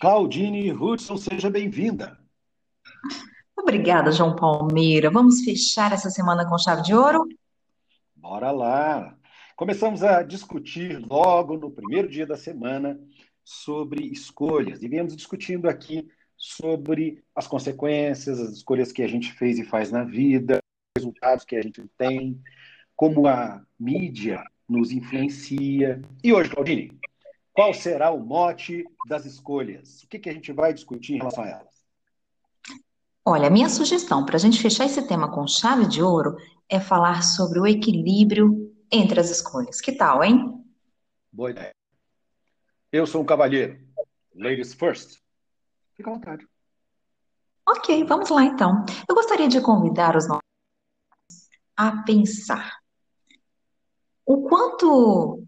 Claudine Hudson, seja bem-vinda. Obrigada, João Palmeira. Vamos fechar essa semana com chave de ouro? Bora lá. Começamos a discutir logo no primeiro dia da semana sobre escolhas. E viemos discutindo aqui sobre as consequências, as escolhas que a gente fez e faz na vida, os resultados que a gente tem, como a mídia nos influencia. E hoje, Claudine, qual será o mote das escolhas? O que, que a gente vai discutir em relação a elas? Olha, a minha sugestão para a gente fechar esse tema com chave de ouro é falar sobre o equilíbrio entre as escolhas. Que tal, hein? Boa ideia. Eu sou um cavalheiro. Ladies first. Fica à vontade. Ok, vamos lá então. Eu gostaria de convidar os nossos a pensar o quanto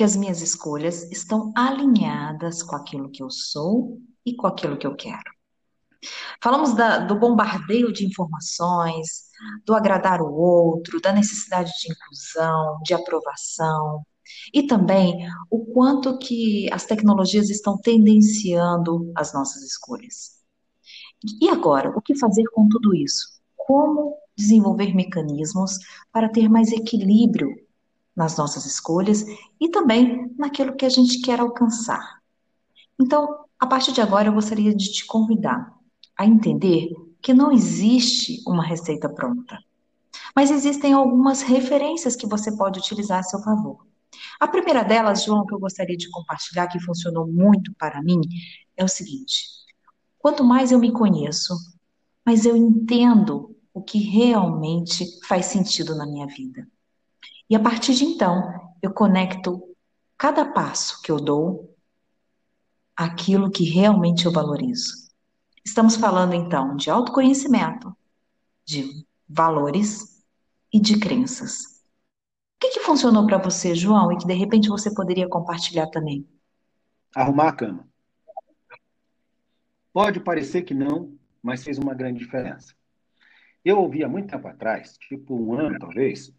que as minhas escolhas estão alinhadas com aquilo que eu sou e com aquilo que eu quero. Falamos da, do bombardeio de informações, do agradar o outro, da necessidade de inclusão, de aprovação, e também o quanto que as tecnologias estão tendenciando as nossas escolhas. E agora, o que fazer com tudo isso? Como desenvolver mecanismos para ter mais equilíbrio nas nossas escolhas e também naquilo que a gente quer alcançar. Então, a partir de agora, eu gostaria de te convidar a entender que não existe uma receita pronta, mas existem algumas referências que você pode utilizar a seu favor. A primeira delas, João, que eu gostaria de compartilhar, que funcionou muito para mim, é o seguinte: quanto mais eu me conheço, mais eu entendo o que realmente faz sentido na minha vida. E a partir de então, eu conecto cada passo que eu dou àquilo que realmente eu valorizo. Estamos falando então de autoconhecimento, de valores e de crenças. O que, que funcionou para você, João, e que de repente você poderia compartilhar também? Arrumar a cama. Pode parecer que não, mas fez uma grande diferença. Eu ouvi há muito tempo atrás, tipo um ano talvez,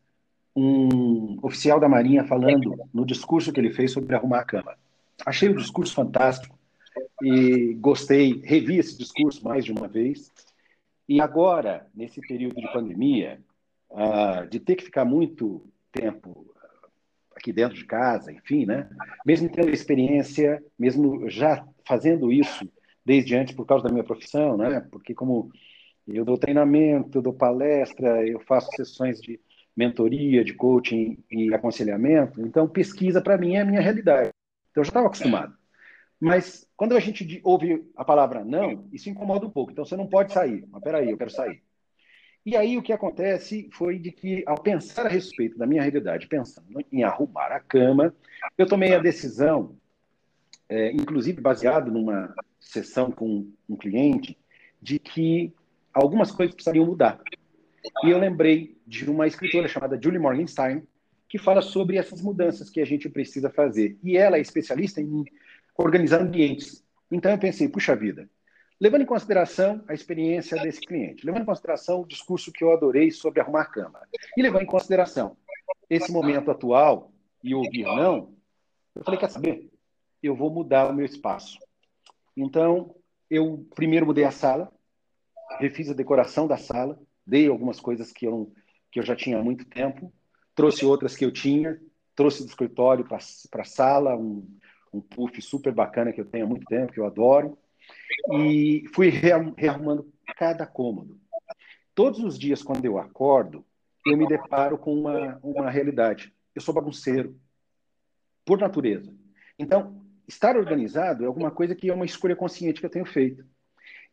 um oficial da Marinha falando no discurso que ele fez sobre arrumar a cama. Achei o discurso fantástico e gostei, revi esse discurso mais de uma vez. E agora, nesse período de pandemia, uh, de ter que ficar muito tempo aqui dentro de casa, enfim, né? Mesmo tendo experiência, mesmo já fazendo isso desde antes por causa da minha profissão, né? Porque como eu dou treinamento, eu dou palestra, eu faço sessões de mentoria, de coaching e aconselhamento. Então, pesquisa para mim é a minha realidade. Então, eu já estava acostumado. Mas quando a gente ouve a palavra não, isso incomoda um pouco. Então, você não pode sair. Mas peraí, eu quero sair. E aí o que acontece foi de que, ao pensar a respeito da minha realidade, pensando em arrumar a cama, eu tomei a decisão, é, inclusive baseado numa sessão com um cliente, de que algumas coisas precisariam mudar. E eu lembrei de uma escritora chamada Julie Morgenstein, que fala sobre essas mudanças que a gente precisa fazer. E ela é especialista em organizar ambientes. Então eu pensei, puxa vida, levando em consideração a experiência desse cliente, levando em consideração o discurso que eu adorei sobre arrumar cama, e levando em consideração esse momento atual e ouvir não, eu falei, quer saber? Eu vou mudar o meu espaço. Então, eu primeiro mudei a sala, refiz a decoração da sala, dei algumas coisas que eu, que eu já tinha há muito tempo, trouxe outras que eu tinha, trouxe do escritório para a sala, um, um puff super bacana que eu tenho há muito tempo, que eu adoro, e fui rearrumando cada cômodo. Todos os dias, quando eu acordo, eu me deparo com uma, uma realidade. Eu sou bagunceiro, por natureza. Então, estar organizado é alguma coisa que é uma escolha consciente que eu tenho feito.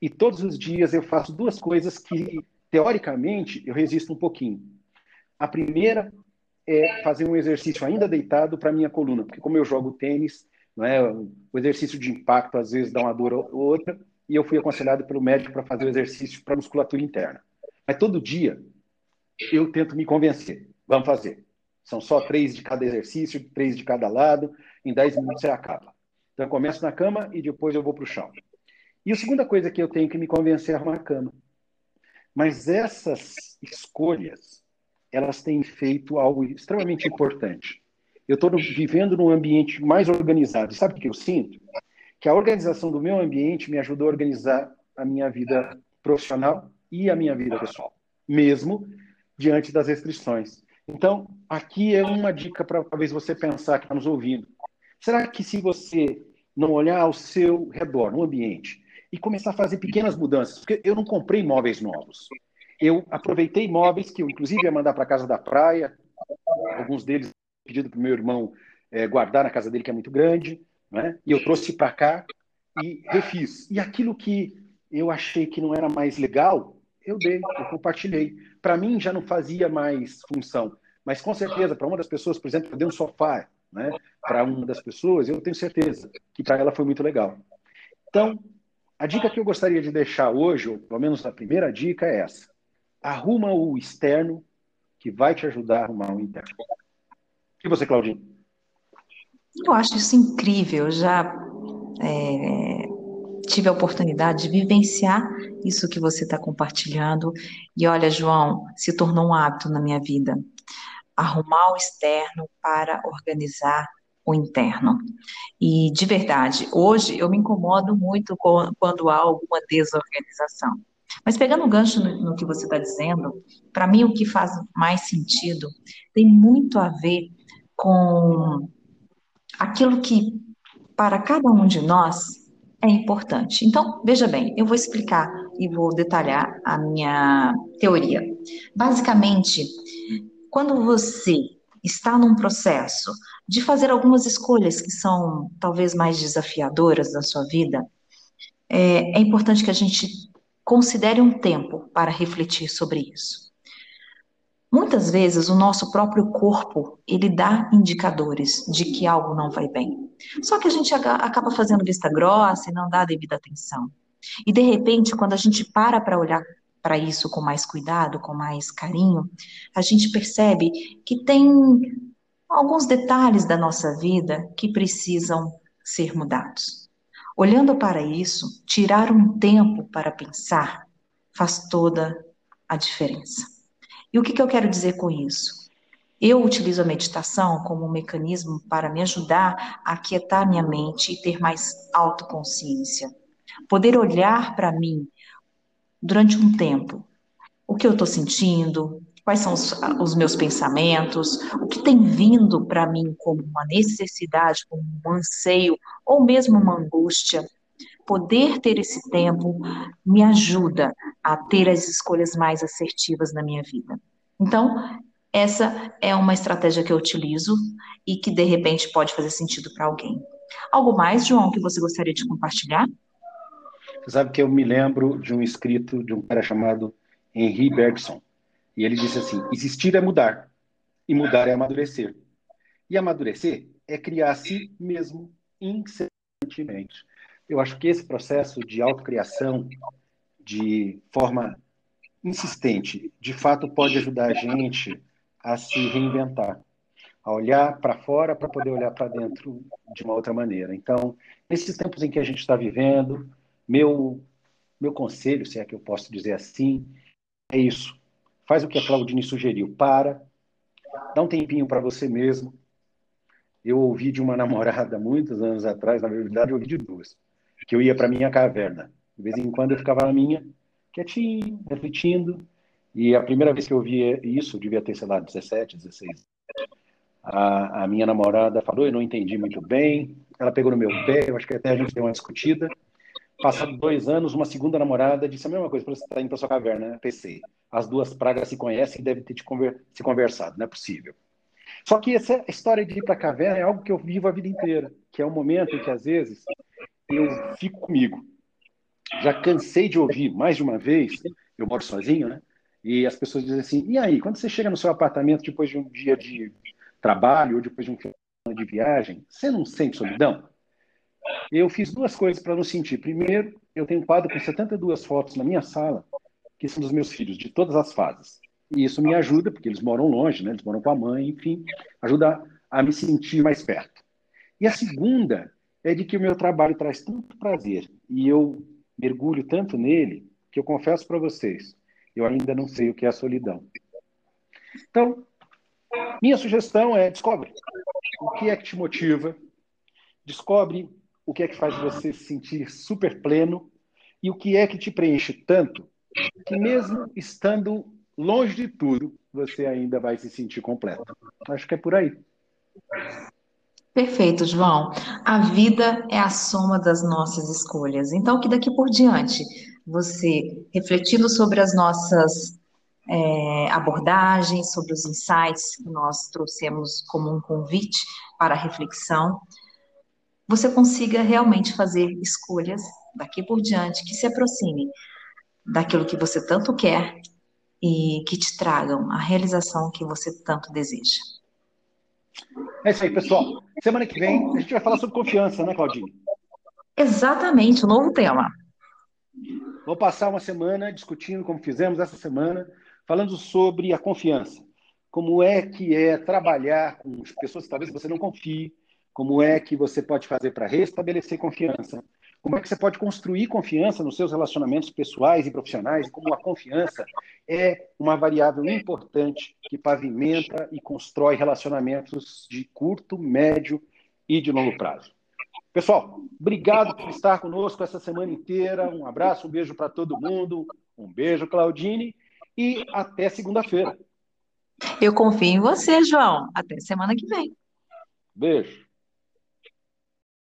E todos os dias eu faço duas coisas que teoricamente, eu resisto um pouquinho. A primeira é fazer um exercício ainda deitado para minha coluna, porque como eu jogo tênis, não é? O exercício de impacto às vezes dá uma dor ou outra, e eu fui aconselhado pelo médico para fazer o exercício para musculatura interna. Mas todo dia eu tento me convencer, vamos fazer. São só três de cada exercício, três de cada lado, em dez minutos você acaba. Então eu começo na cama e depois eu vou para o chão. E a segunda coisa que eu tenho que me convencer é arrumar a cama. Mas essas escolhas, elas têm feito algo extremamente importante. Eu estou vivendo num ambiente mais organizado. E sabe o que eu sinto? Que a organização do meu ambiente me ajudou a organizar a minha vida profissional e a minha vida pessoal, mesmo diante das restrições. Então, aqui é uma dica para talvez você pensar que está nos ouvindo. Será que se você não olhar ao seu redor, no ambiente, e começar a fazer pequenas mudanças, porque eu não comprei móveis novos. Eu aproveitei móveis que eu, inclusive, ia mandar para casa da praia, alguns deles pedido para o meu irmão é, guardar na casa dele, que é muito grande, né? e eu trouxe para cá e refiz. E aquilo que eu achei que não era mais legal, eu dei, eu compartilhei. Para mim já não fazia mais função, mas com certeza, para uma das pessoas, por exemplo, eu dei um sofá né? para uma das pessoas, eu tenho certeza que para ela foi muito legal. Então, a dica que eu gostaria de deixar hoje, ou pelo menos a primeira dica, é essa. Arruma o externo que vai te ajudar a arrumar o interno. E você, Claudinho? Eu acho isso incrível. Eu já é, tive a oportunidade de vivenciar isso que você está compartilhando. E olha, João, se tornou um hábito na minha vida. Arrumar o externo para organizar o interno. E, de verdade, hoje eu me incomodo muito quando há alguma desorganização. Mas pegando o gancho no, no que você está dizendo, para mim o que faz mais sentido tem muito a ver com aquilo que, para cada um de nós, é importante. Então, veja bem, eu vou explicar e vou detalhar a minha teoria. Basicamente, quando você está num processo de fazer algumas escolhas que são talvez mais desafiadoras da sua vida, é, é importante que a gente considere um tempo para refletir sobre isso. Muitas vezes o nosso próprio corpo, ele dá indicadores de que algo não vai bem. Só que a gente acaba fazendo vista grossa e não dá a devida atenção. E de repente, quando a gente para para olhar para isso com mais cuidado, com mais carinho, a gente percebe que tem alguns detalhes da nossa vida que precisam ser mudados. Olhando para isso, tirar um tempo para pensar faz toda a diferença. E o que, que eu quero dizer com isso? Eu utilizo a meditação como um mecanismo para me ajudar a aquietar minha mente e ter mais autoconsciência. Poder olhar para mim durante um tempo. O que eu estou sentindo, quais são os, os meus pensamentos, o que tem vindo para mim como uma necessidade, como um anseio, ou mesmo uma angústia. Poder ter esse tempo me ajuda a ter as escolhas mais assertivas na minha vida. Então, essa é uma estratégia que eu utilizo e que de repente pode fazer sentido para alguém. Algo mais, João, que você gostaria de compartilhar? Você sabe que eu me lembro de um escrito de um cara chamado Henry Bergson. E ele disse assim: existir é mudar, e mudar é amadurecer. E amadurecer é criar a si mesmo incessantemente. Eu acho que esse processo de autocriação, de forma insistente, de fato pode ajudar a gente a se reinventar, a olhar para fora para poder olhar para dentro de uma outra maneira. Então, nesses tempos em que a gente está vivendo, meu meu conselho, se é que eu posso dizer assim, é isso. Faz o que a Claudine sugeriu. Para, dá um tempinho para você mesmo. Eu ouvi de uma namorada muitos anos atrás, na verdade, eu ouvi de duas, que eu ia para minha caverna. De vez em quando eu ficava na minha, quietinho, refletindo. E a primeira vez que eu ouvi isso, devia ter, sei lá, 17, 16. A, a minha namorada falou, eu não entendi muito bem. Ela pegou no meu pé, eu acho que até a gente deu uma discutida. Passado dois anos, uma segunda namorada disse a mesma coisa, você está indo para sua caverna, né? PC as duas pragas se conhecem e devem ter conver se conversado, não é possível. Só que essa história de ir para a caverna é algo que eu vivo a vida inteira, que é um momento em que, às vezes, eu fico comigo. Já cansei de ouvir mais de uma vez, eu moro sozinho, né? E as pessoas dizem assim: e aí, quando você chega no seu apartamento depois de um dia de trabalho ou depois de um de viagem, você não sente solidão? Eu fiz duas coisas para não sentir. Primeiro, eu tenho um quadro com 72 fotos na minha sala, que são dos meus filhos, de todas as fases. E isso me ajuda, porque eles moram longe, né? eles moram com a mãe, enfim, ajuda a me sentir mais perto. E a segunda é de que o meu trabalho traz tanto prazer e eu mergulho tanto nele que eu confesso para vocês, eu ainda não sei o que é a solidão. Então, minha sugestão é descobre o que é que te motiva, descobre o que é que faz você se sentir super pleno e o que é que te preenche tanto que mesmo estando longe de tudo, você ainda vai se sentir completo. Acho que é por aí. Perfeito, João. A vida é a soma das nossas escolhas. Então, que daqui por diante, você refletindo sobre as nossas é, abordagens, sobre os insights que nós trouxemos como um convite para reflexão, você consiga realmente fazer escolhas daqui por diante que se aproximem daquilo que você tanto quer e que te tragam a realização que você tanto deseja. É isso aí, pessoal. Semana que vem a gente vai falar sobre confiança, né, Claudine? Exatamente, um novo tema. Vou passar uma semana discutindo, como fizemos essa semana, falando sobre a confiança. Como é que é trabalhar com pessoas que talvez você não confie, como é que você pode fazer para restabelecer confiança, como é que você pode construir confiança nos seus relacionamentos pessoais e profissionais? Como a confiança é uma variável importante que pavimenta e constrói relacionamentos de curto, médio e de longo prazo. Pessoal, obrigado por estar conosco essa semana inteira. Um abraço, um beijo para todo mundo. Um beijo, Claudine, e até segunda-feira. Eu confio em você, João. Até semana que vem. Beijo.